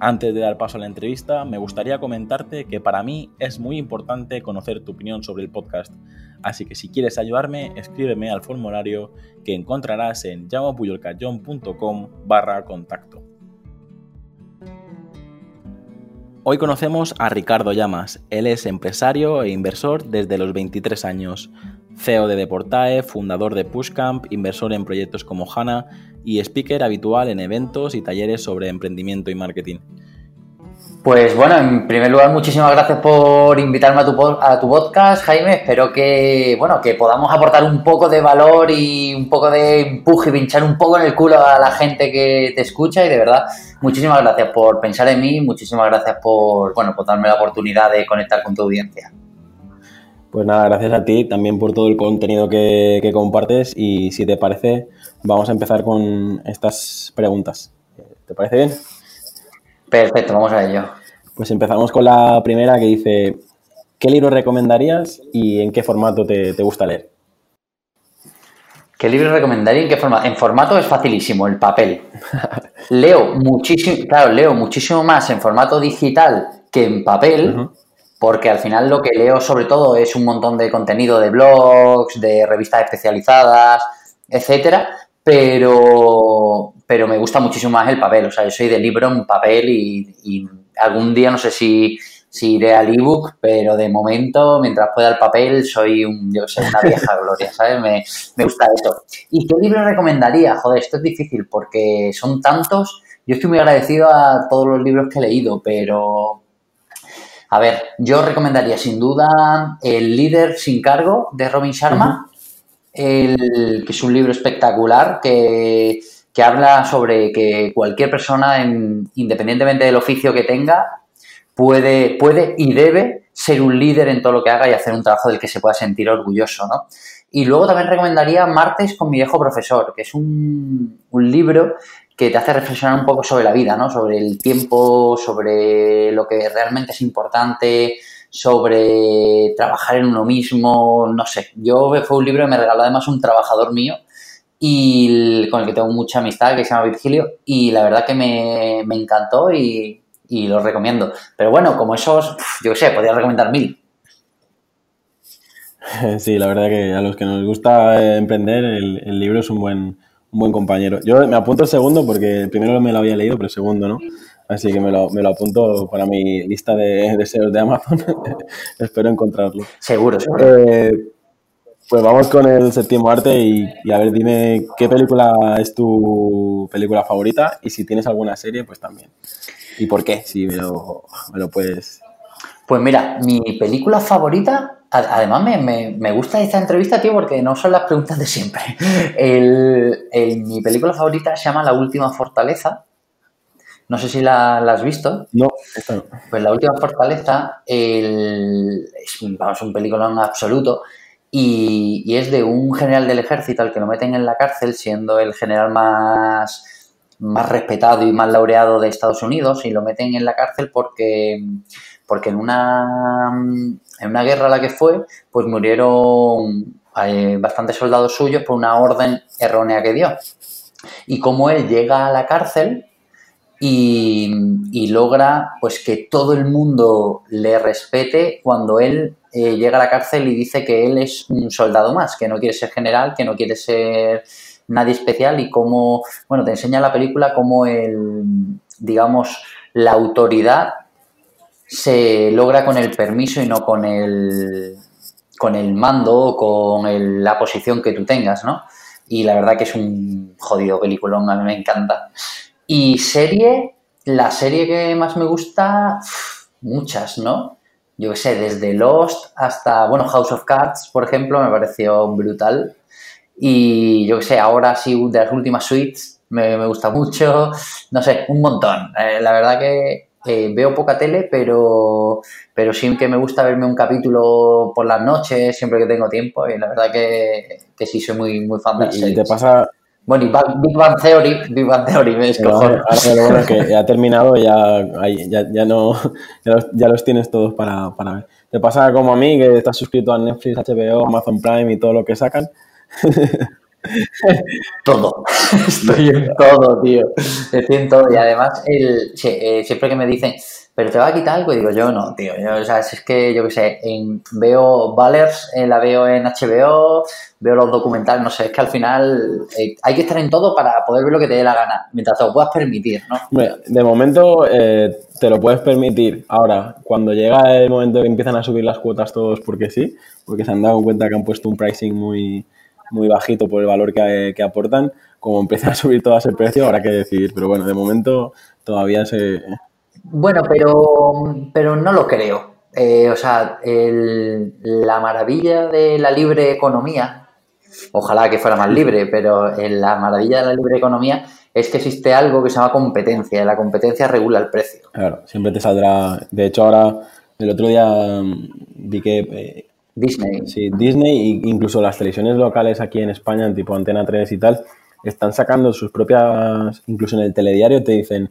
Antes de dar paso a la entrevista, me gustaría comentarte que para mí es muy importante conocer tu opinión sobre el podcast, así que si quieres ayudarme, escríbeme al formulario que encontrarás en llamapuyolcayón.com barra contacto. Hoy conocemos a Ricardo Llamas, él es empresario e inversor desde los 23 años. CEO de Deportae, fundador de Pushcamp, inversor en proyectos como HANA y speaker habitual en eventos y talleres sobre emprendimiento y marketing. Pues bueno, en primer lugar, muchísimas gracias por invitarme a tu, a tu podcast, Jaime. Espero que, bueno, que podamos aportar un poco de valor y un poco de empuje y pinchar un poco en el culo a la gente que te escucha. Y de verdad, muchísimas gracias por pensar en mí, muchísimas gracias por, bueno, por darme la oportunidad de conectar con tu audiencia. Pues nada, gracias a ti también por todo el contenido que, compartes y si te parece, vamos a empezar con estas preguntas. ¿Te parece bien? Perfecto, vamos a ello. Pues empezamos con la primera que dice, ¿qué libro recomendarías y en qué formato te, gusta leer? ¿Qué libro recomendaría y en qué formato? En formato es facilísimo, el papel. leo muchísimo, claro, leo muchísimo más en formato digital que en papel porque al final lo que leo sobre todo es un montón de contenido de blogs, de revistas especializadas, etcétera, pero, pero me gusta muchísimo más el papel, o sea, yo soy de libro en papel y, algún día no sé si, si iré al ebook, pero de momento, mientras pueda el papel, soy un, yo sé, una vieja gloria, ¿sabes? Me, me gusta eso. ¿Y qué libro recomendaría? Joder, esto es difícil porque son tantos. Yo estoy muy agradecido a todos los libros que he leído, pero, a ver, yo recomendaría sin duda El líder sin cargo de Robin Sharma, el, que es un libro espectacular que, habla sobre que cualquier persona, independientemente del oficio que tenga, puede, puede y debe ser un líder en todo lo que haga y hacer un trabajo del que se pueda sentir orgulloso, ¿no? Y luego también recomendaría Martes con mi viejo profesor, que es un, un libro que te hace reflexionar un poco sobre la vida, ¿no? Sobre el tiempo, sobre lo que realmente es importante, sobre trabajar en uno mismo, no sé. Yo fue un libro que me regaló además un trabajador mío y con el que tengo mucha amistad, que se llama Virgilio, y la verdad que me, encantó y, y lo recomiendo. Pero bueno, como esos, yo qué sé, podría recomendar mil. Sí, la verdad que a los que nos gusta emprender, el libro es un buen, un buen compañero. Yo me apunto el segundo porque el primero me lo había leído, pero el segundo no. Así que me lo, me lo apunto para mi lista de deseos de Amazon. Espero encontrarlo. Seguro, seguro. Eh, pues vamos con el séptimo arte y, a ver, dime qué película es tu película favorita y si tienes alguna serie, pues también. ¿Y por qué? Si me lo, me lo puedes... Pues mira, mi película favorita Además, me, gusta esta entrevista, tío, porque no son las preguntas de siempre. mi película favorita se llama La Última Fortaleza. No sé si la, has visto. No, Pues La Última Fortaleza es un película en absoluto y, y, es de un general del ejército al que lo meten en la cárcel, siendo el general más, más respetado y más laureado de Estados Unidos, y lo meten en la cárcel porque porque en una, en una guerra a la que fue, pues murieron eh, bastantes soldados suyos por una orden errónea que dio. Y como él llega a la cárcel y, logra pues que todo el mundo le respete cuando él eh, llega a la cárcel y dice que él es un soldado más, que no quiere ser general, que no quiere ser nadie especial y cómo, bueno, te enseña la película cómo el, digamos, la autoridad se logra con el permiso y no con el, con el mando o con la posición que tú tengas, ¿no? Y la verdad que es un jodido peliculón, a mí me encanta. Y serie, la serie que más me gusta, muchas, ¿no? Yo qué sé, desde Lost hasta, bueno, House of Cards, por ejemplo, me pareció brutal. Y yo qué sé, ahora sí, de las últimas suites, me, gusta mucho. No sé, un montón. Eh, la verdad que eh, veo poca tele, pero, pero sí que me gusta verme un capítulo por las noches, siempre que tengo tiempo, y la verdad que, que sí soy muy, muy fan de las ¿Y series. te pasa, Bueno, y Big Bang Theory, Big Bang Theory, me Pero descojono. ahora bueno es que ya ha terminado ya, ya, ya no, ya los, ya los tienes todos para, para ver. Te pasa como a mí, que estás suscrito a Netflix, HBO, Amazon Prime y todo lo que sacan. Todo. Estoy en todo, tío. Estoy en todo. Y además, el, eh, siempre que me dicen, pero te va a quitar algo, y digo, yo no, tío. Yo, o sea, si es que, yo qué sé, en- veo Valers, eh, la veo en HBO, veo los documentales, no sé, es que al final eh, hay que estar en todo para poder ver lo que te dé la gana, mientras te lo puedas permitir, ¿no? Hombre, De momento te lo puedes permitir. Ahora, cuando llega el momento que empiezan a subir las cuotas todos porque sí, porque se han dado cuenta que han puesto un pricing muy, muy bajito por el valor que, que aportan, como empiezan a subir todas el precio, habrá que decidir. Pero bueno, de momento todavía se... Bueno, pero, pero no lo creo. Eh, o sea, el- la maravilla de la libre economía, ojalá que fuera más libre, pero en la maravilla de la libre economía es que existe algo que se llama competencia y la competencia regula el precio. Claro, siempre te saldrá... De hecho, ahora, el otro día mm, vi que... Disney. Sí, Disney e incluso las televisiones locales aquí en España, tipo Antena 3 y tal, están sacando sus propias, incluso en el telediario te dicen,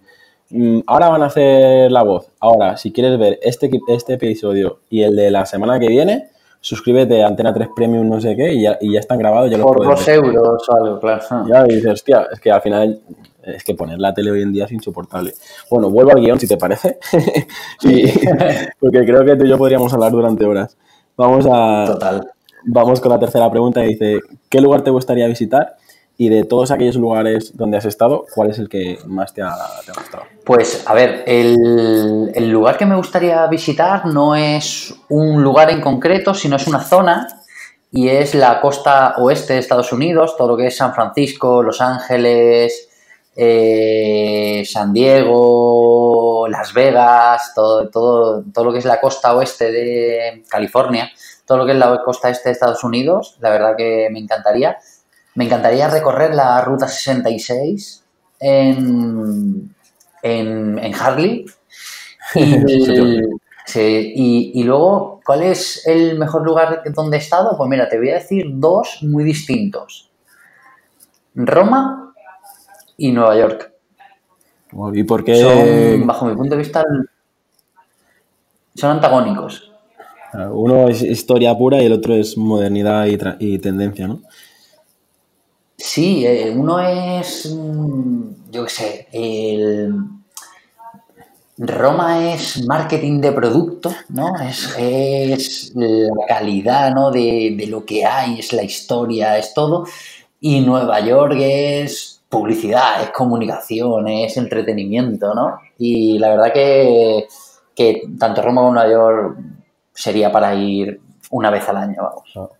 "Mm, ahora van a hacer la voz, ahora si quieres ver este, este episodio y el de la semana que viene, suscríbete a Antena 3 Premium no sé qué y ya, y ya están grabados, ya Por dos ver". euros o algo, claro. Ya y dices, hostia, es que al final es que poner la tele hoy en día es insoportable. Bueno, vuelvo al guion si te parece, Y- porque creo que tú y yo podríamos hablar durante horas. Vamos a, Total. Vamos con la tercera pregunta y dice, ¿qué lugar te gustaría visitar? Y de todos aquellos lugares donde has estado, ¿cuál es el que más te ha, te ha gustado? Pues, a ver, el, el lugar que me gustaría visitar no es un lugar en concreto, sino es una zona y es la costa oeste de Estados Unidos, todo lo que es San Francisco, Los Ángeles, eh, San Diego, Las Vegas, todo, todo, todo lo que es la costa oeste de California, todo lo que es la costa este de Estados Unidos, la verdad que me encantaría. Me encantaría recorrer la Ruta 66 en, en, en Harley. Y, sí, y, y luego, ¿cuál es el mejor lugar donde he estado? Pues mira, te voy a decir dos muy distintos. Roma y Nueva York. ¿Y por qué? Son, bajo mi punto de vista, son antagónicos. Uno es historia pura y el otro es modernidad y, tendencia, ¿no? Sí, eh, uno es, mm, yo qué sé, el... Roma es marketing de producto, ¿no? Es, es la calidad, ¿no? De, de lo que hay, es la historia, es todo. Y Nueva York es publicidad, es comunicación, es entretenimiento, ¿no? Y la verdad que, que tanto Roma como Nueva York sería para ir una vez al año, vamos.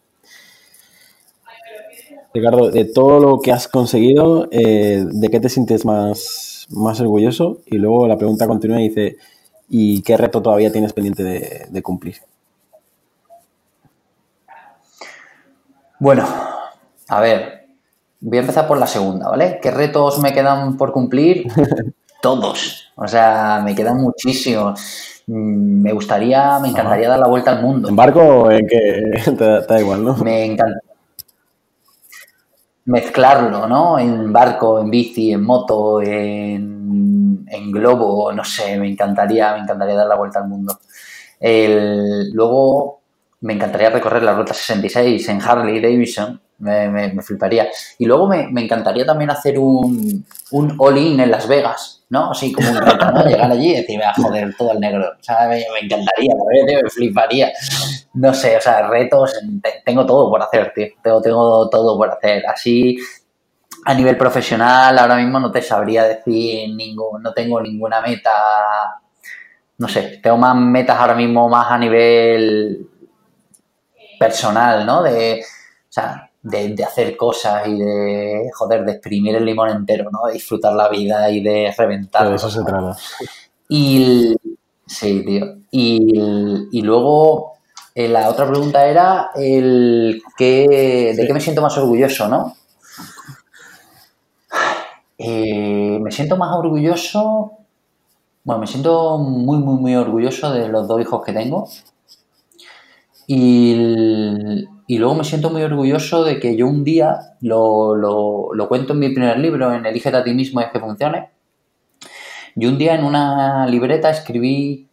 Ricardo, de todo lo que has conseguido, eh, ¿de qué te sientes más, más orgulloso? Y luego la pregunta continúa y dice, ¿y qué reto todavía tienes pendiente de, de cumplir? Bueno, a ver, voy a empezar por la segunda, ¿vale? ¿Qué retos me quedan por cumplir? Todos. O sea, me quedan muchísimos. Mm, Me gustaría, me encantaría dar la vuelta al mundo. ¿En barco o en qué? te, te da igual, ¿no? Me encanta mezclarlo, ¿no? En barco, en bici, en moto, en, en globo, no sé, me encantaría, me encantaría dar la vuelta al mundo. El- luego me encantaría recorrer la ruta 66 en Harley Davidson, me, me- me fliparía. Y luego me, encantaría también hacer un, un all-in en Las Vegas, ¿no? Así como un reto, ¿no? Llegar allí y decir, "Ah, joder, todo el negro. O sea, me, encantaría, tío, me fliparía. No sé, o sea, retos, te- tengo todo por hacer, tío. Tengo, tengo todo por hacer. Así, a nivel profesional, ahora mismo no te sabría decir ningún, no tengo ninguna meta. No sé, tengo más metas ahora mismo más a nivel personal, ¿no? De, o sea, de, de hacer cosas y de, joder, de exprimir el limón entero, ¿no? De disfrutar la vida y de reventar. de eso se trata. Y el- sí, tío. Y, el- y luego eh, la otra pregunta era el qué, de qué me siento más orgulloso, ¿no? Eh, me siento más orgulloso Bueno, me siento muy, muy, muy orgulloso de los dos hijos que tengo. Y, luego me siento muy orgulloso de que yo un día, lo, lo, cuento en mi primer libro, en Elígete a ti mismo y es que funcione. Yo un día en una libreta escribí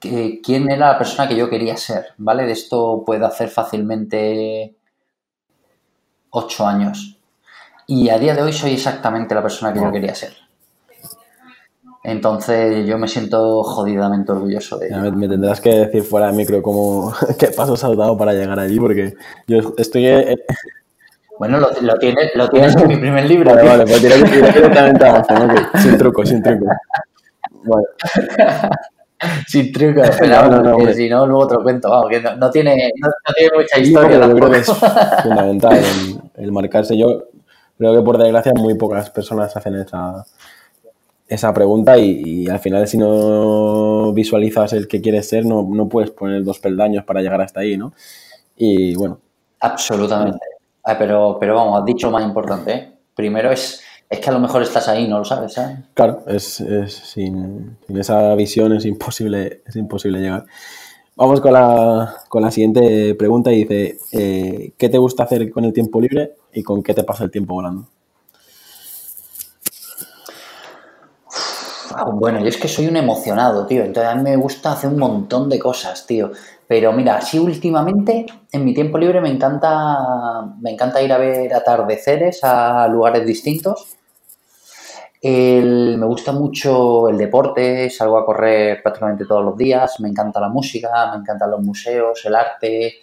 que, quién era la persona que yo quería ser, ¿vale? De esto puedo hacer fácilmente ocho años. Y a día de hoy soy exactamente la persona que yo quería ser. Entonces yo me siento jodidamente orgulloso de ello. Me, tendrás que decir fuera de micro cómo, qué pasos has dado para llegar allí, porque yo estoy... Eh, bueno, lo, lo, tienes, lo tienes en mi primer libro. Vale, vale, pues ir directamente abajo, ¿no? Sin truco, sin truco. Vale. sin truco, no, no, si no, luego te lo cuento. Vamos, que no, tiene, no, tiene mucha historia. yo creo que es fundamental el, el marcarse. Yo creo que por desgracia muy pocas personas hacen esa esa pregunta y, al final si no visualizas el que quieres ser, no, no, puedes poner dos peldaños para llegar hasta ahí, ¿no? Y bueno. Absolutamente. Ah, pero, pero vamos, has dicho lo más importante. ¿eh? Primero es, es que a lo mejor estás ahí no lo sabes, ¿eh? Claro, es, es sin, sin, esa visión es imposible, es imposible llegar. Vamos con la, con la siguiente pregunta y dice, eh, ¿qué te gusta hacer con el tiempo libre y con qué te pasa el tiempo volando? Bueno, yo es que soy un emocionado, tío. Entonces a mí me gusta hacer un montón de cosas, tío. Pero mira, sí últimamente en mi tiempo libre me encanta, me encanta ir a ver atardeceres a lugares distintos. me gusta mucho el deporte, salgo a correr prácticamente todos los días, me encanta la música, me encantan los museos, el arte,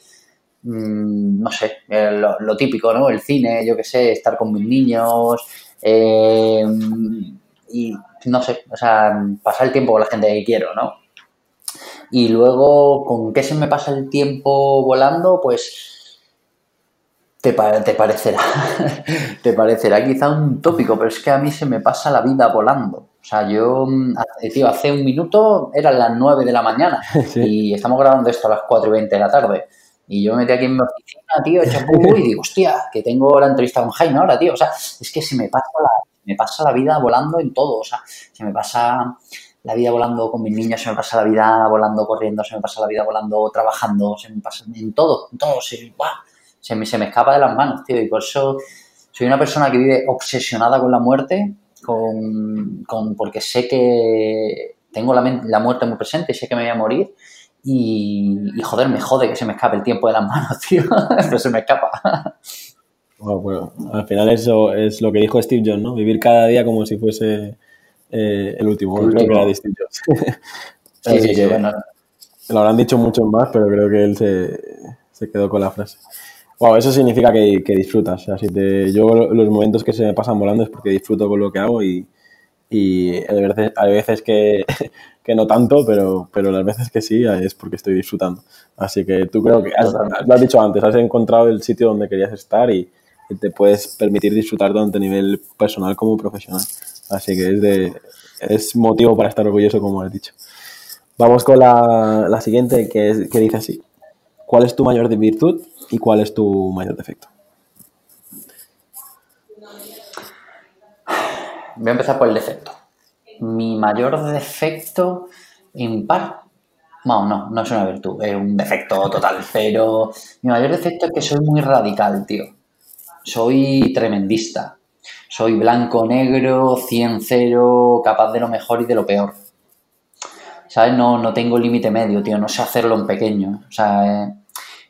mm, no sé, lo, típico, ¿no? El cine, yo qué sé, estar con mis niños. Eh, y no sé, o sea, pasar el tiempo con la gente que quiero, ¿no? Y luego, ¿con qué se me pasa el tiempo volando? Pues te, te parecerá, te parecerá quizá un tópico, pero es que a mí se me pasa la vida volando. O sea, yo, tío, hace un minuto eran las 9 de la mañana y estamos grabando esto a las 4 y 20 de la tarde. Y yo me metí aquí en mi oficina, tío, y digo, hostia, que tengo la entrevista con Jaime ahora, tío. O sea, es que se me pasa la, me pasa la vida volando en todo, o sea, se me pasa la vida volando con mis niños, se me pasa la vida volando corriendo, se me pasa la vida volando trabajando, se me pasa en todo, todo, se, se, me, se me escapa de las manos, tío, y por eso soy una persona que vive obsesionada con la muerte, con, con porque sé que tengo la, la muerte muy presente, sé que me voy a morir y, y, joder, me jode que se me escape el tiempo de las manos, tío, pero se me escapa. Bueno, al final eso es lo que dijo Steve Jobs, ¿no? Vivir cada día como si fuese eh, el último. El que era Steve Jobs. sí, sí, sí, bueno. Lo habrán dicho muchos más, pero creo que él se, quedó con la frase. Wow, eso significa que, disfrutas. O sea, si te, yo los momentos que se me pasan volando es porque disfruto con lo que hago y, y hay veces, que, que, no tanto, pero, pero las veces que sí es porque estoy disfrutando. Así que tú creo que, lo has dicho antes, has encontrado el sitio donde querías estar y, te puedes permitir disfrutar tanto a nivel personal como profesional. Así que es, de, es motivo para estar orgulloso, como has dicho. Vamos con la, siguiente, que, que dice así. ¿Cuál es tu mayor virtud y cuál es tu mayor defecto? Voy a empezar por el defecto. Mi mayor defecto, en par, no, no, no es una virtud, es un defecto total. Pero mi mayor defecto es que soy muy radical, tío soy tremendista. Soy blanco, negro, 100-0, capaz de lo mejor y de lo peor. ¿Sabes? No, no tengo límite medio, tío. No sé hacerlo en pequeño. O sea, eh,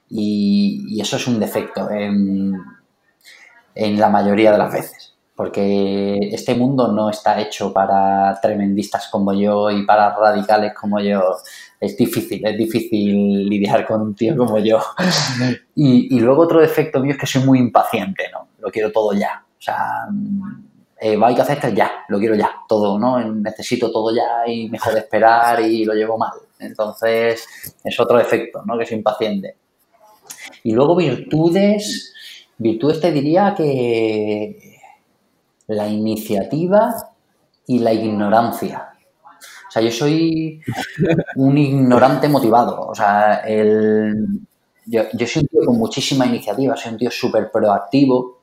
y, eso es un defecto en, en la mayoría de las veces. Porque este mundo no está hecho para tremendistas como yo y para radicales como yo es difícil, es difícil lidiar con un tío como yo. Y, luego otro defecto mío es que soy muy impaciente, ¿no? Lo quiero todo ya. O sea, eh, hay que hacer esto ya, lo quiero ya, todo, ¿no? Necesito todo ya y me jode esperar y lo llevo mal. Entonces, es otro defecto, ¿no? Que soy impaciente. Y luego virtudes, virtudes te diría que la iniciativa y la ignorancia. O sea, yo soy un ignorante motivado. O sea, el, yo, soy un tío con muchísima iniciativa, soy un tío súper proactivo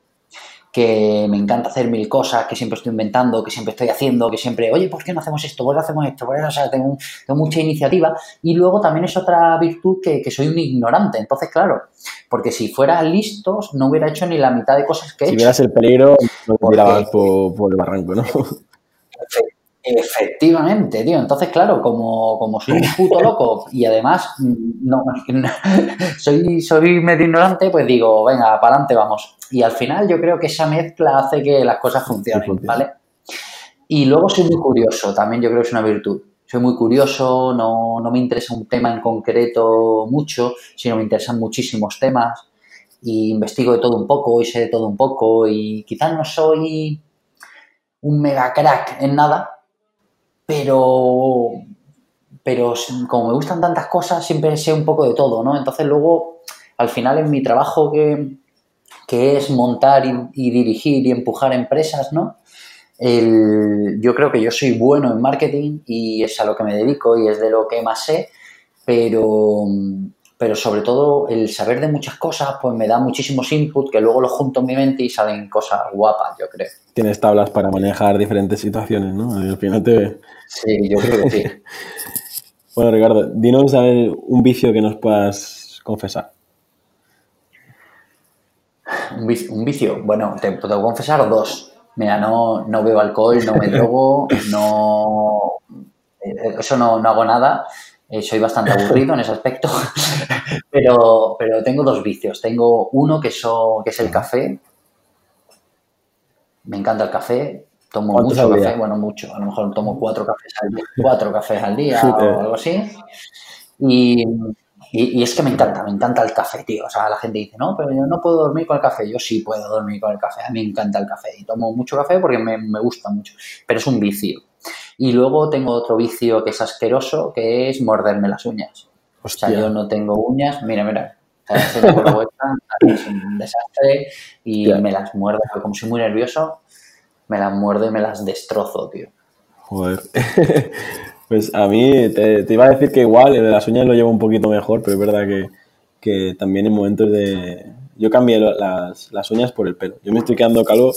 que me encanta hacer mil cosas, que siempre estoy inventando, que siempre estoy haciendo, que siempre, oye, ¿por qué no hacemos esto? ¿Por qué no hacemos esto? O sea, tengo, mucha iniciativa. Y luego también es otra virtud que, soy un ignorante. Entonces, claro, porque si fuera listos, no hubiera hecho ni la mitad de cosas que he si hecho. Si vieras el peligro, no tirabas por, por el barranco, ¿no? Efectivamente, tío. Entonces, claro, como, como soy un puto loco y además no, soy, soy medio ignorante, pues digo, venga, para adelante vamos. Y al final yo creo que esa mezcla hace que las cosas funcionen, ¿vale? Y luego soy muy curioso, también yo creo que es una virtud. Soy muy curioso, no, no me interesa un tema en concreto mucho, sino me interesan muchísimos temas y investigo de todo un poco y sé de todo un poco y quizás no soy un mega crack en nada, pero, pero como me gustan tantas cosas, siempre sé un poco de todo, ¿no? Entonces luego, al final en mi trabajo que, es montar y, dirigir y empujar empresas, ¿no? yo creo que yo soy bueno en marketing y es a lo que me dedico y es de lo que más sé, pero, pero sobre todo el saber de muchas cosas pues me da muchísimos inputs que luego los junto en mi mente y salen cosas guapas, yo creo. Tienes tablas para manejar diferentes situaciones, ¿no? Al final te... Sí, yo creo que sí. bueno, Ricardo, dinos a ver un vicio que nos puedas confesar. Un vicio, bueno, te puedo confesar dos. Mira, no, no bebo alcohol, no me drogo, no... Eh, eso no, no hago nada eh, soy bastante aburrido en ese aspecto, pero, pero tengo dos vicios. Tengo uno que, que es el café. Me encanta el café. Tomo mucho café, bueno, mucho. A lo mejor tomo cuatro cafés al día, cuatro cafés al día o algo así. Y, y, es que me encanta, me encanta el café, tío. O sea, la gente dice, no, pero yo no puedo dormir con el café. Yo sí puedo dormir con el café. A mí me encanta el café. Y tomo mucho café porque me, me gusta mucho. Pero es un vicio. Y luego tengo otro vicio que es asqueroso, que es morderme las uñas. O sea, yo no tengo uñas, mira, mira, es un desastre y me las muerdo, como soy muy nervioso, me las muerdo y me las destrozo, tío. Joder. pues a mí te, iba a decir que igual, el de las uñas lo llevo un poquito mejor, pero es verdad que, que también en momentos de... Yo cambié las, las, uñas por el pelo. Yo me estoy quedando calvo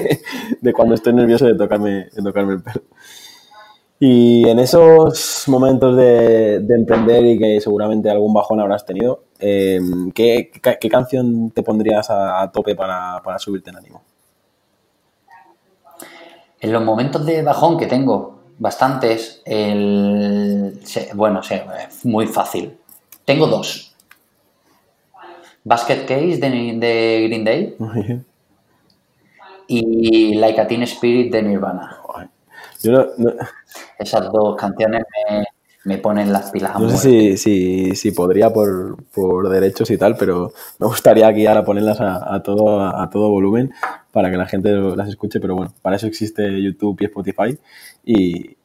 de cuando estoy nervioso de tocarme, de tocarme el pelo. Y en esos momentos de, emprender y que seguramente algún bajón habrás tenido, eh, ¿qué, canción te pondrías a, tope para, subirte en ánimo? En los momentos de bajón que tengo, bastantes, el, bueno, es muy fácil. Tengo dos. Basket Case de, Green Day y Like a Teen Spirit de Nirvana. Esas dos canciones me, ponen las pilas. no sé si, si, podría por, derechos y tal, pero me gustaría guiar a ponerlas a, todo, a, todo volumen para que la gente las escuche, pero bueno, para eso existe YouTube y Spotify y,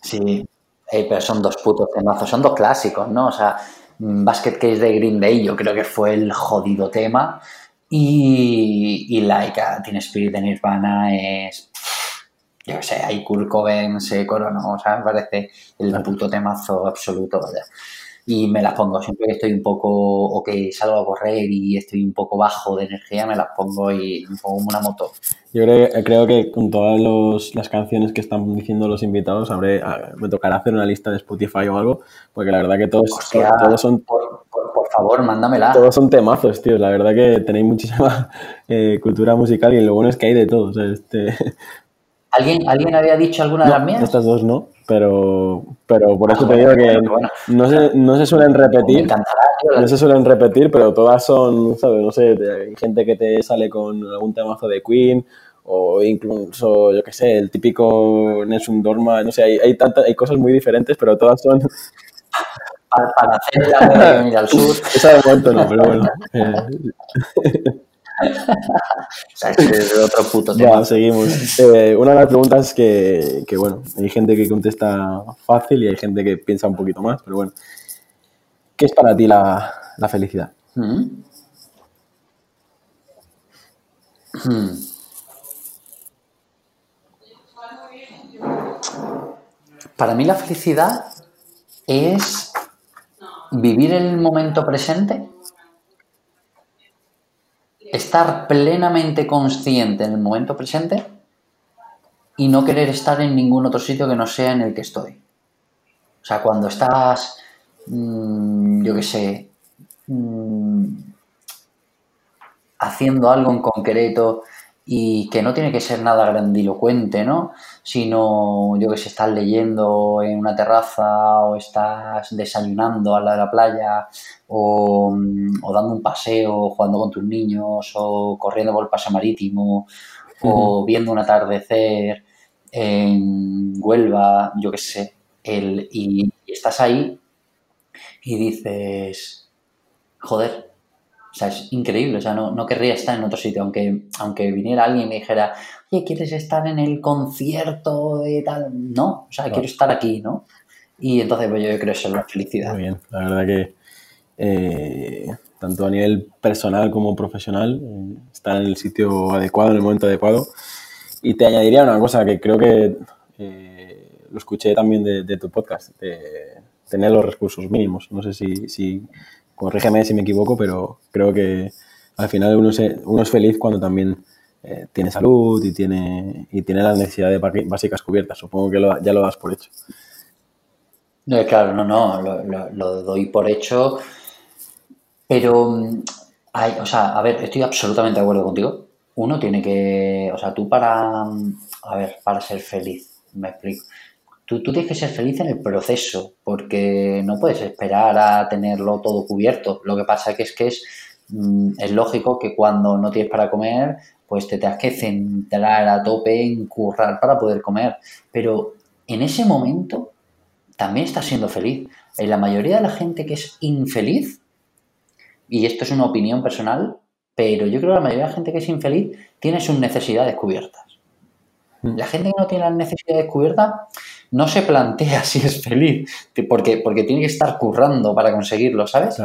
Sí, pero son dos putos temazos, son dos clásicos, ¿no? O sea, Basket Case de Green Day yo creo que fue el jodido tema y, y Like a Teen Spirit de Nirvana es yo sé, ahí Kurt Cobain se coronó, o sea, me parece el puto temazo absoluto, Y me las pongo, siempre que estoy un poco, o que salgo a correr y estoy un poco bajo de energía, me las pongo y me pongo una moto. Yo creo, creo que con todas las canciones que están diciendo los invitados, habré, me tocará hacer una lista de Spotify o algo, porque la verdad que todos, todos son... Por, por, favor, mándamela. Todos son temazos, tío. La verdad que tenéis muchísima eh, cultura musical y lo bueno es que hay de todo. O sea, este, ¿Alguien, ¿Alguien había dicho alguna de las mías? Estas dos no, pero, pero por eso te digo que no, se, no se suelen repetir. no se suelen repetir, pero todas son, ¿sabes? No sé, hay gente que te sale con algún temazo de Queen o incluso, yo qué sé, el típico Nessun Dorma, no sé, hay, hay, hay cosas muy diferentes, pero todas son... Para, hacer la de al sur. Esa de momento no, pero bueno. es otro puto tema. seguimos. Eh, una de las preguntas que, que, bueno, hay gente que contesta fácil y hay gente que piensa un poquito más, pero bueno. ¿Qué es para ti la, la felicidad? Mm. Mm. Para mí la felicidad es vivir el momento presente estar plenamente consciente en el momento presente y no querer estar en ningún otro sitio que no sea en el que estoy. O sea, cuando estás, mm, yo qué sé, mm, haciendo algo en concreto y que no tiene que ser nada grandilocuente, ¿no? Sino, yo que sé, estás leyendo en una terraza o estás desayunando al lado de la playa o, dando un paseo, jugando con tus niños o corriendo por el paseo marítimo o viendo un atardecer en Huelva, yo qué sé, el, y estás ahí y dices, joder, o sea, es increíble, o sea, no, no querría estar en otro sitio, aunque, aunque viniera alguien y me dijera, oye, ¿quieres estar en el concierto de tal? No, o sea, quiero estar aquí, ¿no? Y entonces pues yo creo que eso es la felicidad. Muy bien, la verdad que eh, tanto a nivel personal como profesional, eh, estar en el sitio adecuado, en el momento adecuado. Y te añadiría una cosa que creo que eh, lo escuché también de, tu podcast, de tener los recursos mínimos. No sé si, si corrígeme si me equivoco, pero creo que al final uno, uno es feliz cuando también eh, tiene salud y tiene, y tiene las necesidades básicas cubiertas. Supongo que ya lo das por hecho. No, claro, no, no, lo, doy por hecho, pero, mm, hay, o sea, a ver, estoy absolutamente de acuerdo contigo. Uno tiene que, o sea, tú para, mm, a ver, para ser feliz, me explico. Tú, tienes que ser feliz en el proceso, porque no puedes esperar a tenerlo todo cubierto. Lo que pasa que es que es, mm, es lógico que cuando no tienes para comer, pues te tengas que centrar a tope en currar para poder comer. Pero en ese momento también estás siendo feliz. En la mayoría de la gente que es infeliz, y esto es una opinión personal, pero yo creo que la mayoría de la gente que es infeliz tiene sus necesidades cubiertas. Mm. La gente que no tiene las necesidades cubiertas no se plantea si es feliz, porque, porque tiene que estar currando para conseguirlo, ¿sabes?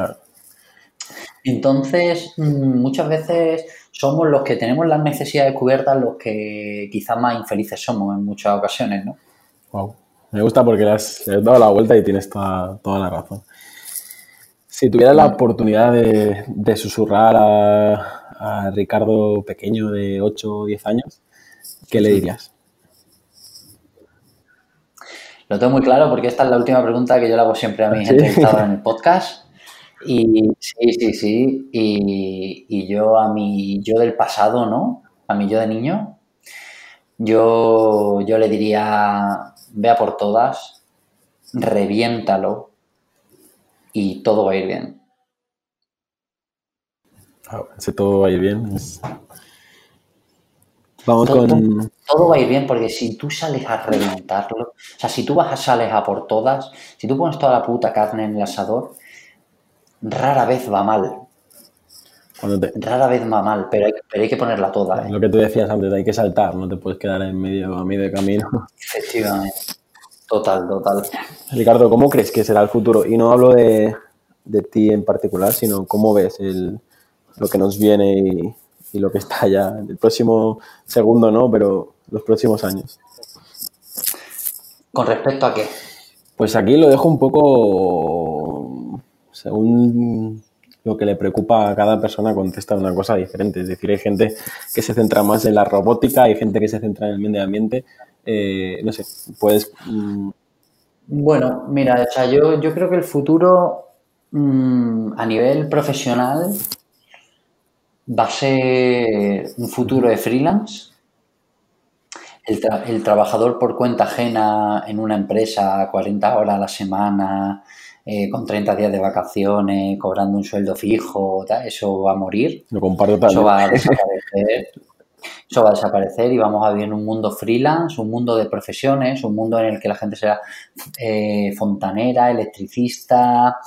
Entonces, mm, muchas veces somos los que tenemos las necesidades cubiertas los que quizás más infelices somos en muchas ocasiones, ¿no? Wow. Me gusta porque le has, dado la vuelta y tienes toda, toda la razón. Si tuvieras la oportunidad de, susurrar a, a, Ricardo pequeño de 8 o 10 años, ¿qué le dirías? Lo tengo muy claro porque esta es la última pregunta que yo le hago siempre a mis entrevistados en el podcast. Y sí, sí, sí. Y, yo a mi yo del pasado, ¿no? A mi yo de niño, yo, yo le diría, vea por todas, reviéntalo y todo va a ir bien. Ah, ese todo va a ir bien. Vamos con todo va a ir bien porque si tú sales a reventarlo, o sea, si tú vas a sales a por todas, si tú pones toda la puta carne en el asador, rara vez va mal. Rara vez va mal, pero hay, que ponerla toda. ¿eh? Lo que tú decías antes, hay que saltar, no te puedes quedar en medio, a medio de camino. Efectivamente. Total, total. Ricardo, ¿cómo crees que será el futuro? Y no hablo de, ti en particular, sino cómo ves el, lo que nos viene y, y lo que está ya. El próximo segundo no, pero los próximos años. ¿Con respecto a qué? Pues aquí lo dejo un poco según lo que le preocupa a cada persona contesta una cosa diferente. Es decir, hay gente que se centra más en la robótica, hay gente que se centra en el medio ambiente. Eh, no sé, puedes... Mm, bueno, mira, yo, yo creo que el futuro mm, a nivel profesional va a ser un futuro de freelance el, trabajador por cuenta ajena en una empresa, 40 horas a la semana, eh, con 30 días de vacaciones, cobrando un sueldo fijo, eso va a morir. Lo comparto Eso va a desaparecer. eso va a desaparecer y vamos a vivir en un mundo freelance, un mundo de profesiones, un mundo en el que la gente será eh, fontanera, electricista,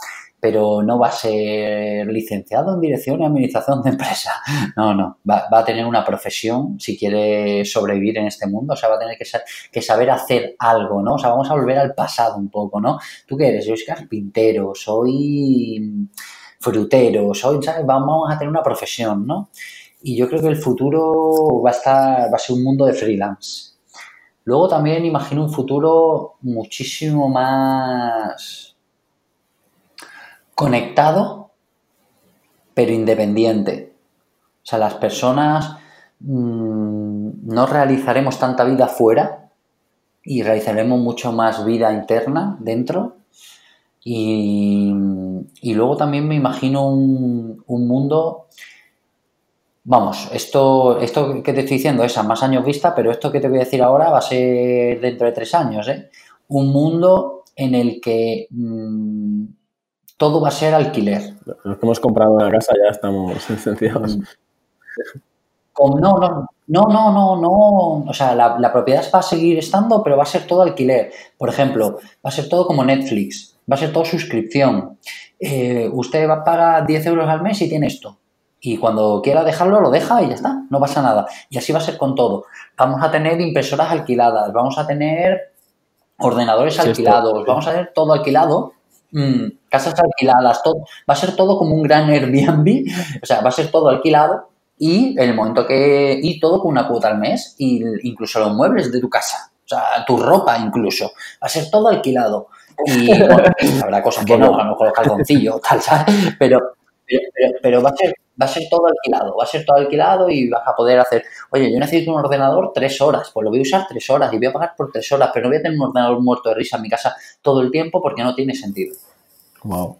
pero no va a ser licenciado en dirección y administración de empresa. No, no, va, a tener una profesión si quiere sobrevivir en este mundo, o sea, va a tener que, que, saber hacer algo, ¿no? O sea, vamos a volver al pasado un poco, ¿no? ¿Tú qué eres? Yo soy carpintero, soy frutero, soy, ¿sabes? Vamos a tener una profesión, ¿no? Y yo creo que el futuro va a estar, va a ser un mundo de freelance. Luego también imagino un futuro muchísimo más conectado, pero independiente. O sea, las personas mm, no realizaremos tanta vida fuera y realizaremos mucho más vida interna dentro. Y, luego también me imagino un, mundo Vamos, esto, esto que te estoy diciendo es a más años vista, pero esto que te voy a decir ahora va a ser dentro de tres años. ¿eh? Un mundo en el que mm, todo va a ser alquiler. Los que hemos comprado una casa ya estamos licenciados. No, no, no, no, no, no. O sea, la, propiedad va a seguir estando, pero va a ser todo alquiler. Por ejemplo, va a ser todo como Netflix, va a ser todo suscripción. Eh, usted va a pagar 10 euros al mes y tiene esto. Y cuando quiera dejarlo, lo deja y ya está, no pasa nada. Y así va a ser con todo. Vamos a tener impresoras alquiladas, vamos a tener ordenadores alquilados, vamos a tener todo alquilado Mm, casas alquiladas, todo, va a ser todo como un gran Airbnb, o sea, va a ser todo alquilado y en el momento que, y todo con una cuota al mes, y incluso los muebles de tu casa, o sea, tu ropa incluso, va a ser todo alquilado. Y habrá cosas que no, a lo mejor los calzoncillos, tal, ¿sabes? Pero, pero, va, a ser, va a ser todo alquilado, va a ser todo alquilado y vas a poder hacer, oye, yo necesito un ordenador tres horas, pues lo voy a usar tres horas y voy a pagar por tres horas, pero no voy a tener un ordenador muerto de risa en mi casa todo el tiempo porque no tiene sentido. Wow.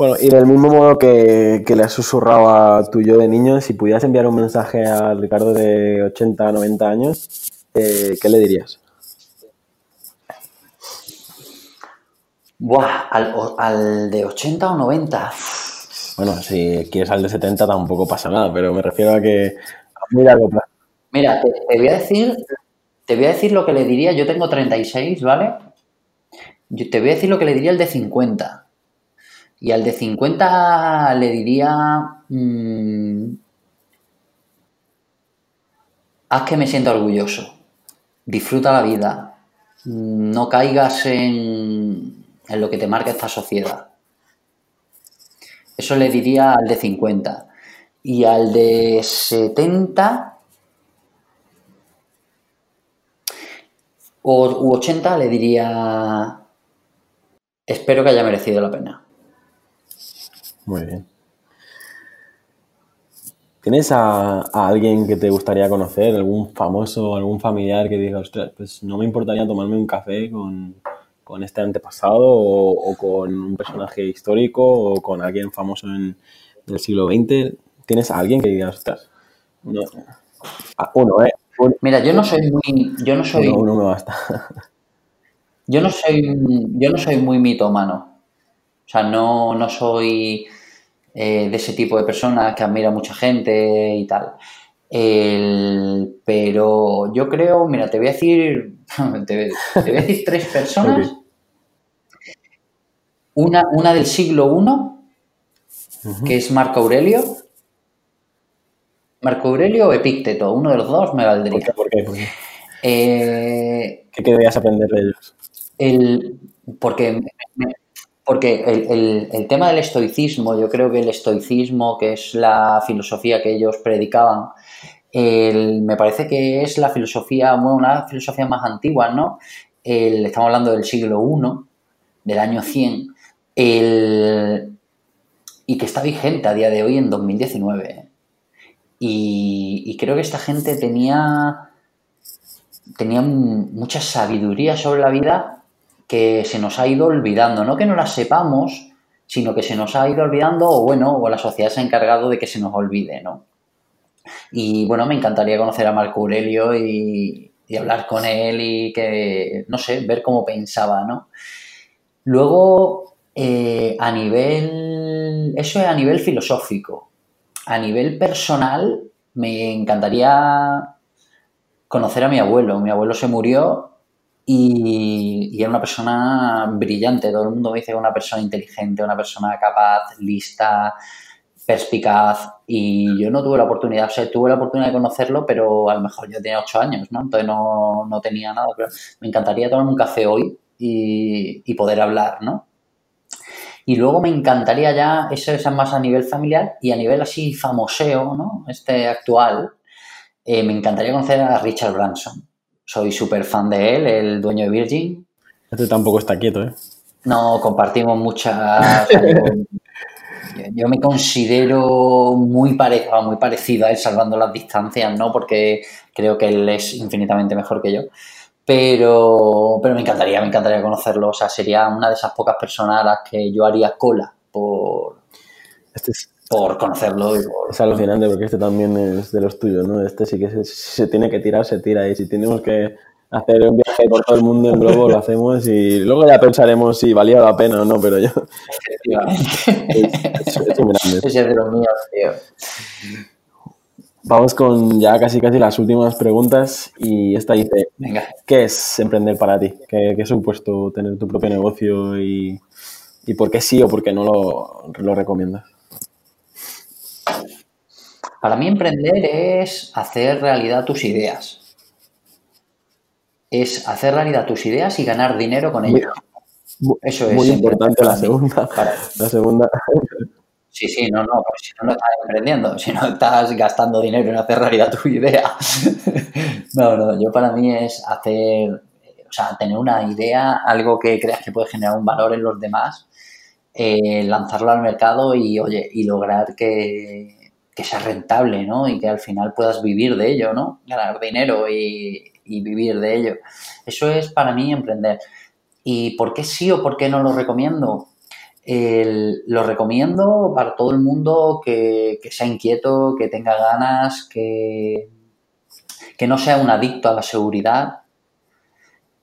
Bueno, y del mismo modo que, le has susurrado a tu yo de niño, si pudieras enviar un mensaje a Ricardo de 80, 90 años, eh, ¿qué le dirías? Buah, al, al de 80 o 90. Bueno, si quieres al de 70 tampoco pasa nada, pero me refiero a que Mira, te, voy a decir, te voy a decir lo que le diría. Yo tengo 36, ¿vale? Yo te voy a decir lo que le diría al de 50. Y al de 50 le diría. Mm, haz que me sienta orgulloso. Disfruta la vida. No caigas en lo que te marca esta sociedad. Eso le diría al de 50. Y al de 70 o, u 80 le diría, espero que haya merecido la pena. Muy bien. ¿Tienes a, alguien que te gustaría conocer? ¿Algún famoso, algún familiar que diga, ostras, pues no me importaría tomarme un café con, con este antepasado o, con un personaje histórico o con alguien famoso en, del siglo XX? ¿Tienes a alguien que digas, ostras, uno, ¿eh? Mira, yo no soy muy... Yo no soy... Uno, me basta. Yo no soy, yo no soy muy mitómano. O sea, no, no soy eh, de ese tipo de persona que admira a mucha gente y tal. pero yo creo, mira, te voy a decir, te, voy a decir tres personas una, una del siglo I, que es Marco Aurelio. Marco Aurelio o Epícteto, uno de los dos me valdría. ¿Por qué? ¿Por qué? Eh, ¿Qué querías aprender de ellos? El, porque porque el, tema del estoicismo, yo creo que el estoicismo, que es la filosofía que ellos predicaban, me parece que es la filosofía, bueno, una filosofía más antigua, ¿no? estamos hablando del siglo I, del año 100, el, y que está vigente a día de hoy en 2019. Y, creo que esta gente tenía, mucha sabiduría sobre la vida que se nos ha ido olvidando. No que no la sepamos, sino que se nos ha ido olvidando o bueno, o la sociedad se ha encargado de que se nos olvide, ¿no? Y bueno, me encantaría conocer a Marco Aurelio y, y hablar con él y que, no sé, ver cómo pensaba, ¿no? Luego, eh, a nivel, eso es a nivel filosófico. A nivel personal, me encantaría conocer a mi abuelo. Mi abuelo se murió y, era una persona brillante. Todo el mundo me dice que una persona inteligente, una persona capaz, lista, perspicaz. Y yo no tuve la oportunidad, o sea, tuve la oportunidad de conocerlo, pero a lo mejor yo tenía ocho años, ¿no? Entonces no, no tenía nada. Pero me encantaría tomarme un café hoy y, y poder hablar, ¿no? Y luego me encantaría ya, eso es más a nivel familiar y a nivel así famoseo, ¿no? Este actual, eh, me encantaría conocer a Richard Branson. Soy súper fan de él, el dueño de Virgin. Este tampoco está quieto, ¿eh? No, compartimos muchas... yo me considero muy, parecido, muy parecido a él, salvando las distancias, ¿no? Porque creo que él es infinitamente mejor que yo. Pero, pero me encantaría, me encantaría conocerlo. O sea, sería una de esas pocas personas a las que yo haría cola por, este por conocerlo. Es alucinante porque este también es de los tuyos, ¿no? Este sí que se, si se tiene que tirar, se tira. Y si tenemos que hacer un viaje por todo el mundo en globo, lo hacemos y luego ya pensaremos si valía la pena o no, pero yo... es, es, es de los míos, tío. Vamos con ya casi casi las últimas preguntas y esta dice, Venga. ¿qué es emprender para ti? ¿Qué, qué supuesto tener tu propio negocio y, y, por qué sí o por qué no lo, lo recomiendas? Para mí emprender es hacer realidad tus ideas es hacer realidad tus ideas y ganar dinero con ello. Eso es. Muy importante la segunda. La segunda. Sí, sí, no, no, si no, no estás emprendiendo, si no estás gastando dinero en hacer realidad tu idea. no, no, yo para mí es hacer, o sea, tener una idea, algo que creas que puede generar un valor en los demás, eh, lanzarlo al mercado y, oye, y lograr que, que sea rentable, ¿no? Y que al final puedas vivir de ello, ¿no? Ganar dinero y, y vivir de ello. Eso es para mí emprender. ¿Y por qué sí o por qué no lo recomiendo? Lo recomiendo para todo el mundo que, sea inquieto, que tenga ganas, que, que no sea un adicto a la seguridad.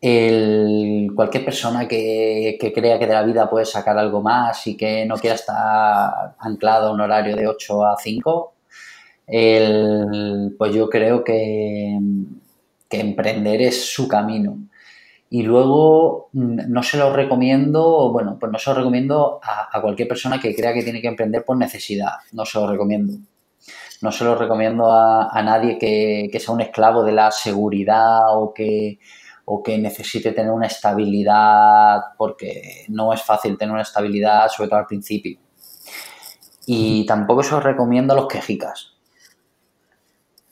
cualquier persona que, que, crea que de la vida puede sacar algo más y que no quiera estar anclado a un horario de 8 a 5, pues yo creo que, que emprender es su camino. Y luego mm, no se lo recomiendo, bueno, pues no se lo recomiendo a, cualquier persona que crea que tiene que emprender por necesidad. No se lo recomiendo. No se lo recomiendo a, nadie que, sea un esclavo de la seguridad o que, o que necesite tener una estabilidad, porque no es fácil tener una estabilidad, sobre todo al principio. Y tampoco se lo recomiendo a los quejicas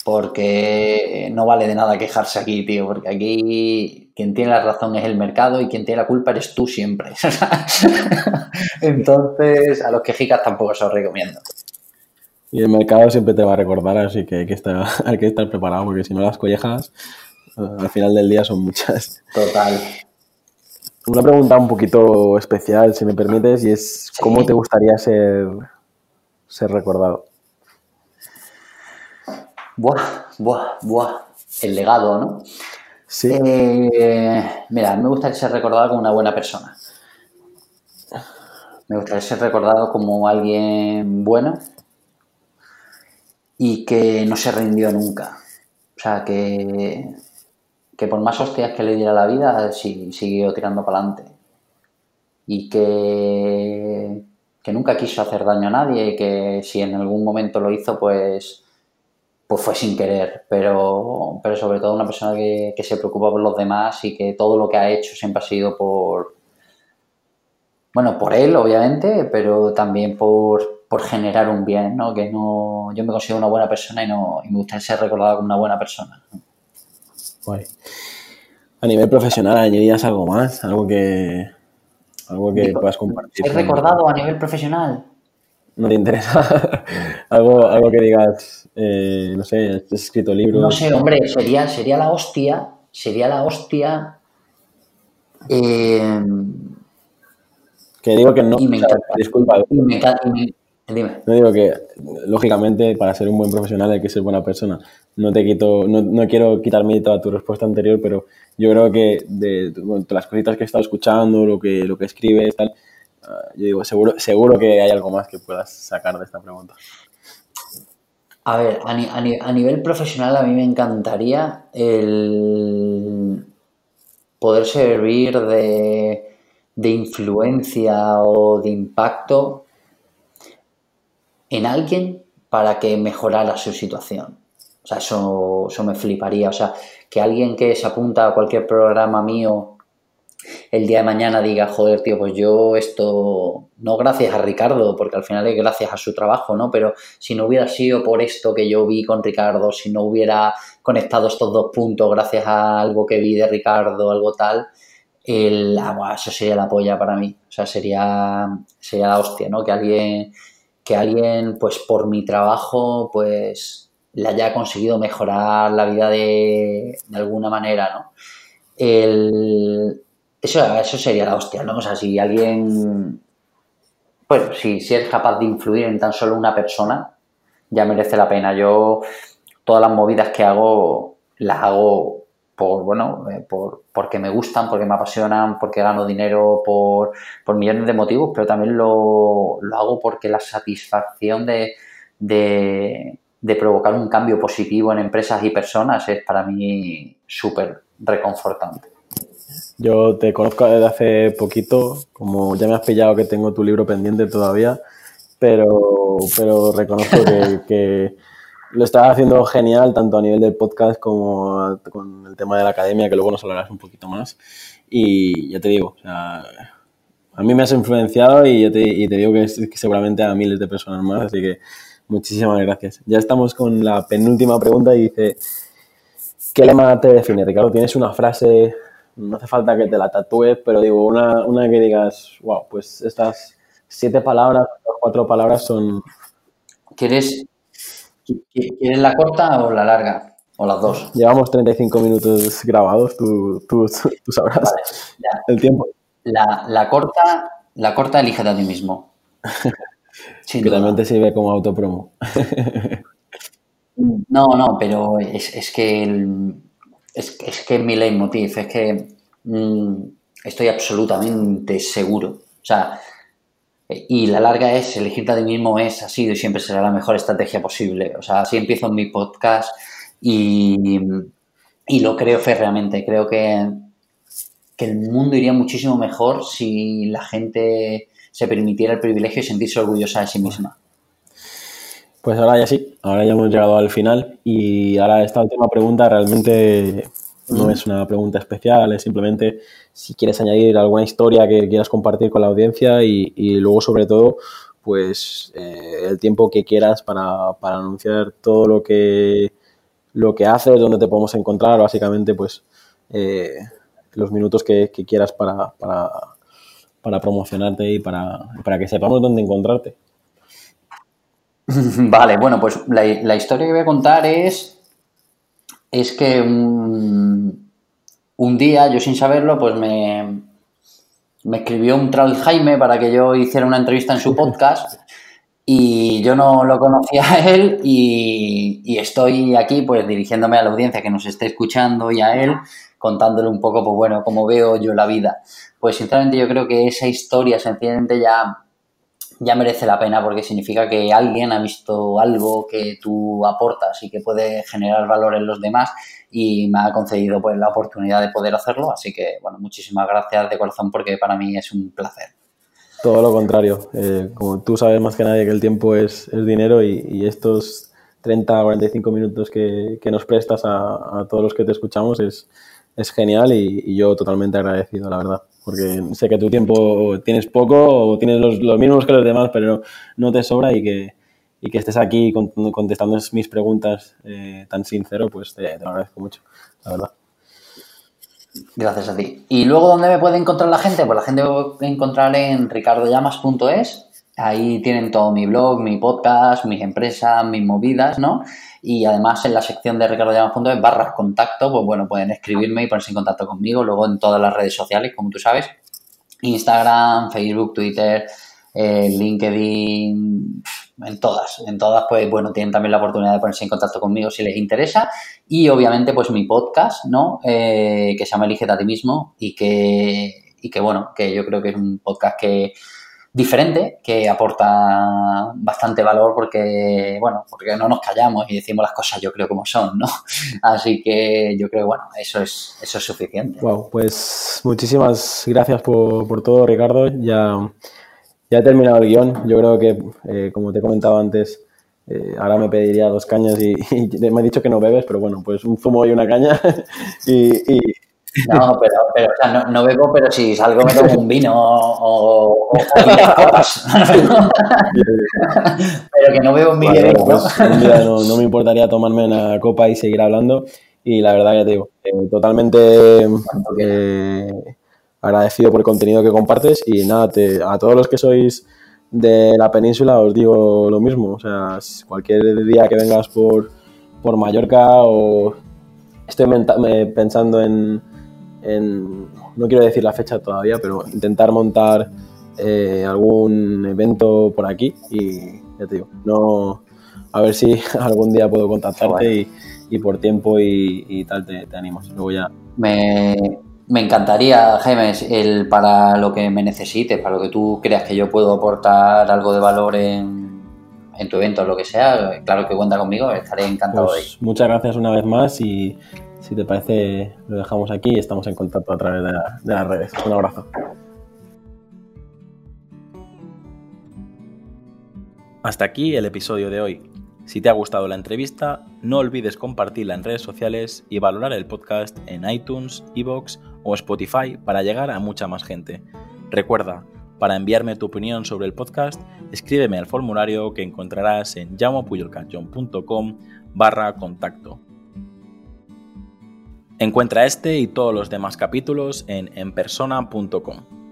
porque no vale de nada quejarse aquí, tío, porque aquí quien tiene la razón es el mercado y quien tiene la culpa eres tú siempre. Entonces, a los quejicas tampoco se os recomiendo. Y el mercado siempre te va a recordar, así que hay que estar, hay que estar preparado, porque si no las collejas, al final del día son muchas. Total. Una pregunta un poquito especial, si me permites, y es ¿cómo te gustaría ser, ser recordado? Buah, buah, buah. El legado, ¿no? Sí. Eh, mira, me gustaría ser recordado como una buena persona. Me gustaría ser recordado como alguien bueno y que no se rindió nunca. O sea, que, que por más hostias que le diera la vida, siguió tirando para adelante. Y que, que nunca quiso hacer daño a nadie y que si en algún momento lo hizo, pues pues fue sin querer, pero, pero sobre todo una persona que, se preocupa por los demás y que todo lo que ha hecho siempre ha sido por, bueno, por él, obviamente, pero también por, generar un bien, ¿no? Que no, yo me considero una buena persona y, no, y me gustaría ser recordado como una buena persona. Guay. A nivel profesional, ¿añadirías algo más? Algo que, algo que puedas compartir. ¿Ser recordado a nivel profesional? ¿No te interesa? algo, algo que digas, eh, no sé, has escrito libros. No sé, hombre, sería, sería la hostia, sería la hostia. Eh, que digo que no. Y me Disculpa. Y me, dime. No digo que, lógicamente, para ser un buen profesional hay que ser buena persona. No te quito, no, no quiero quitar mérito a tu respuesta anterior, pero yo creo que de, de, las cositas que he estado escuchando, lo que, lo que escribes, tal, uh, yo digo, seguro, seguro que hay algo más que puedas sacar de esta pregunta. A ver, a, a, nivel profesional a mí me encantaría el poder servir de, de influencia o de impacto en alguien para que mejorara su situación. O sea, eso, eso me fliparía. O sea, que alguien que se apunta a cualquier programa mío el día de mañana diga, joder, tío, pues yo esto, no gracias a Ricardo, porque al final es gracias a su trabajo, ¿no? Pero si no hubiera sido por esto que yo vi con Ricardo, si no hubiera conectado estos dos puntos gracias a algo que vi de Ricardo, algo tal, el, ah, eso sería la polla para mí. O sea, sería, sería la hostia, ¿no? Que alguien que alguien, pues por mi trabajo, pues le haya conseguido mejorar la vida de, de alguna manera, ¿no? El, eso, eso sería la hostia, ¿no? O sea, si alguien, bueno, si, si eres capaz de influir en tan solo una persona, ya merece la pena. Yo todas las movidas que hago las hago por, bueno, eh, por, porque me gustan, porque me apasionan, porque gano dinero, por, por millones de motivos, pero también lo, lo hago porque la satisfacción de, de, de, provocar un cambio positivo en empresas y personas es para mí súper reconfortante. Yo te conozco desde hace poquito, como ya me has pillado que tengo tu libro pendiente todavía, pero, pero reconozco que lo estás haciendo genial, tanto a nivel del podcast como con el tema de la academia, que luego nos hablarás un poquito más. Y ya te digo, a mí me has influenciado y, te, digo que, seguramente a miles de personas más, así que muchísimas gracias. Ya estamos con la penúltima pregunta y dice, ¿qué lema te define, Ricardo? ¿Tienes una frase, no hace falta que te la tatúes, pero digo, una, una que digas, wow, pues estas siete palabras, cuatro palabras son... ¿Quieres, ¿Quieres la corta o la larga? O las dos. Llevamos 35 minutos grabados, tú, tú, tú sabrás el tiempo. La, la, corta, la corta elígete a ti mismo. que también te sirve como autopromo. no, no, pero es, es que el, es, es, que mi leitmotiv, es que mmm, estoy absolutamente seguro. O sea, y la larga es, elegirte a ti mismo es, ha sido y siempre será la mejor estrategia posible. O sea, así empiezo mi podcast y, y lo creo férreamente. Creo que, que el mundo iría muchísimo mejor si la gente se permitiera el privilegio de sentirse orgullosa de sí misma. Pues ahora ya sí, ahora ya hemos llegado al final y ahora esta última pregunta realmente no es una pregunta especial, es simplemente si quieres añadir alguna historia que quieras compartir con la audiencia y, luego sobre todo pues eh, el tiempo que quieras para, anunciar todo lo que lo que haces, dónde te podemos encontrar, básicamente pues eh, los minutos que, quieras para, para, promocionarte y para, para que sepamos dónde encontrarte. Vale, bueno, pues la, la historia que voy a contar es es que un, día, yo sin saberlo, pues me, me escribió un tal Jaime para que yo hiciera una entrevista en su podcast y yo no lo conocía a él y, y, estoy aquí pues dirigiéndome a la audiencia que nos esté escuchando y a él contándole un poco, pues bueno, cómo veo yo la vida. Pues sinceramente yo creo que esa historia sencillamente ya ya merece la pena porque significa que alguien ha visto algo que tú aportas y que puede generar valor en los demás y me ha concedido pues la oportunidad de poder hacerlo. Así que, bueno, muchísimas gracias de corazón porque para mí es un placer. Todo lo contrario. Eh, como tú sabes más que nadie que el tiempo es, es dinero y, estos 30, 45 minutos que, que nos prestas a, a, todos los que te escuchamos es, es genial y yo totalmente agradecido, la verdad porque sé que tu tiempo tienes poco o tienes los, los mismos que los demás, pero no te sobra y que, y que estés aquí contestando mis preguntas eh, tan sincero, pues te, lo agradezco mucho, la verdad. Gracias a ti. ¿Y luego dónde me puede encontrar la gente? Pues la gente me puede encontrar en ricardollamas.es. Ahí tienen todo mi blog, mi podcast, mis empresas, mis movidas, ¿no? Y además en la sección de ricardollamas.es barra contacto, pues bueno, pueden escribirme y ponerse en contacto conmigo. Luego en todas las redes sociales, como tú sabes. Instagram, Facebook, Twitter, eh, LinkedIn, en todas, en todas, pues bueno, tienen también la oportunidad de ponerse en contacto conmigo si les interesa. Y obviamente, pues mi podcast, ¿no? Eh, que se llama Elige a ti mismo y que, y que bueno, que yo creo que es un podcast que diferente que aporta bastante valor porque, bueno, porque no nos callamos y decimos las cosas yo creo como son, ¿no? Así que yo creo, bueno, eso es, eso es suficiente. Wow, pues muchísimas gracias por, por todo, Ricardo. Ya, ya he terminado el guion. Yo creo que, eh, como te he comentado antes, eh, ahora me pediría dos cañas y, me ha dicho que no bebes, pero bueno, pues un zumo y una caña y, no, pero, pero o sea, no, no, bebo, pero si salgo me tomo un vino o, o, copas. pero que no bebo en mi vale, pues, un día no, no, me importaría tomarme una copa y seguir hablando. Y la verdad, ya te digo, eh, totalmente eh, agradecido por el contenido que compartes. Y nada, te, a todos los que sois de la península os digo lo mismo. O sea, cualquier día que vengas por, por Mallorca o estoy pensando en, no quiero decir la fecha todavía, pero intentar montar eh, algún evento por aquí y ya te digo, no, a ver si algún día puedo contactarte y, por tiempo y, tal te, te animas. Luego ya. Me, me encantaría, Jaime, el, para lo que me necesites, para lo que tú creas que yo puedo aportar algo de valor en, en tu evento o lo que sea, claro que cuenta conmigo, estaré encantado pues de ir. Muchas gracias una vez más y si te parece lo dejamos aquí y estamos en contacto a través de, las redes. Un abrazo. Hasta aquí el episodio de hoy. Si te ha gustado la entrevista, no olvides compartirla en redes sociales y valorar el podcast en iTunes, Evox o Spotify para llegar a mucha más gente. Recuerda, para enviarme tu opinión sobre el podcast, escríbeme al formulario que encontrarás en llamopuyolcanchon.com barra contacto. Encuentra este y todos los demás capítulos en enpersona.com.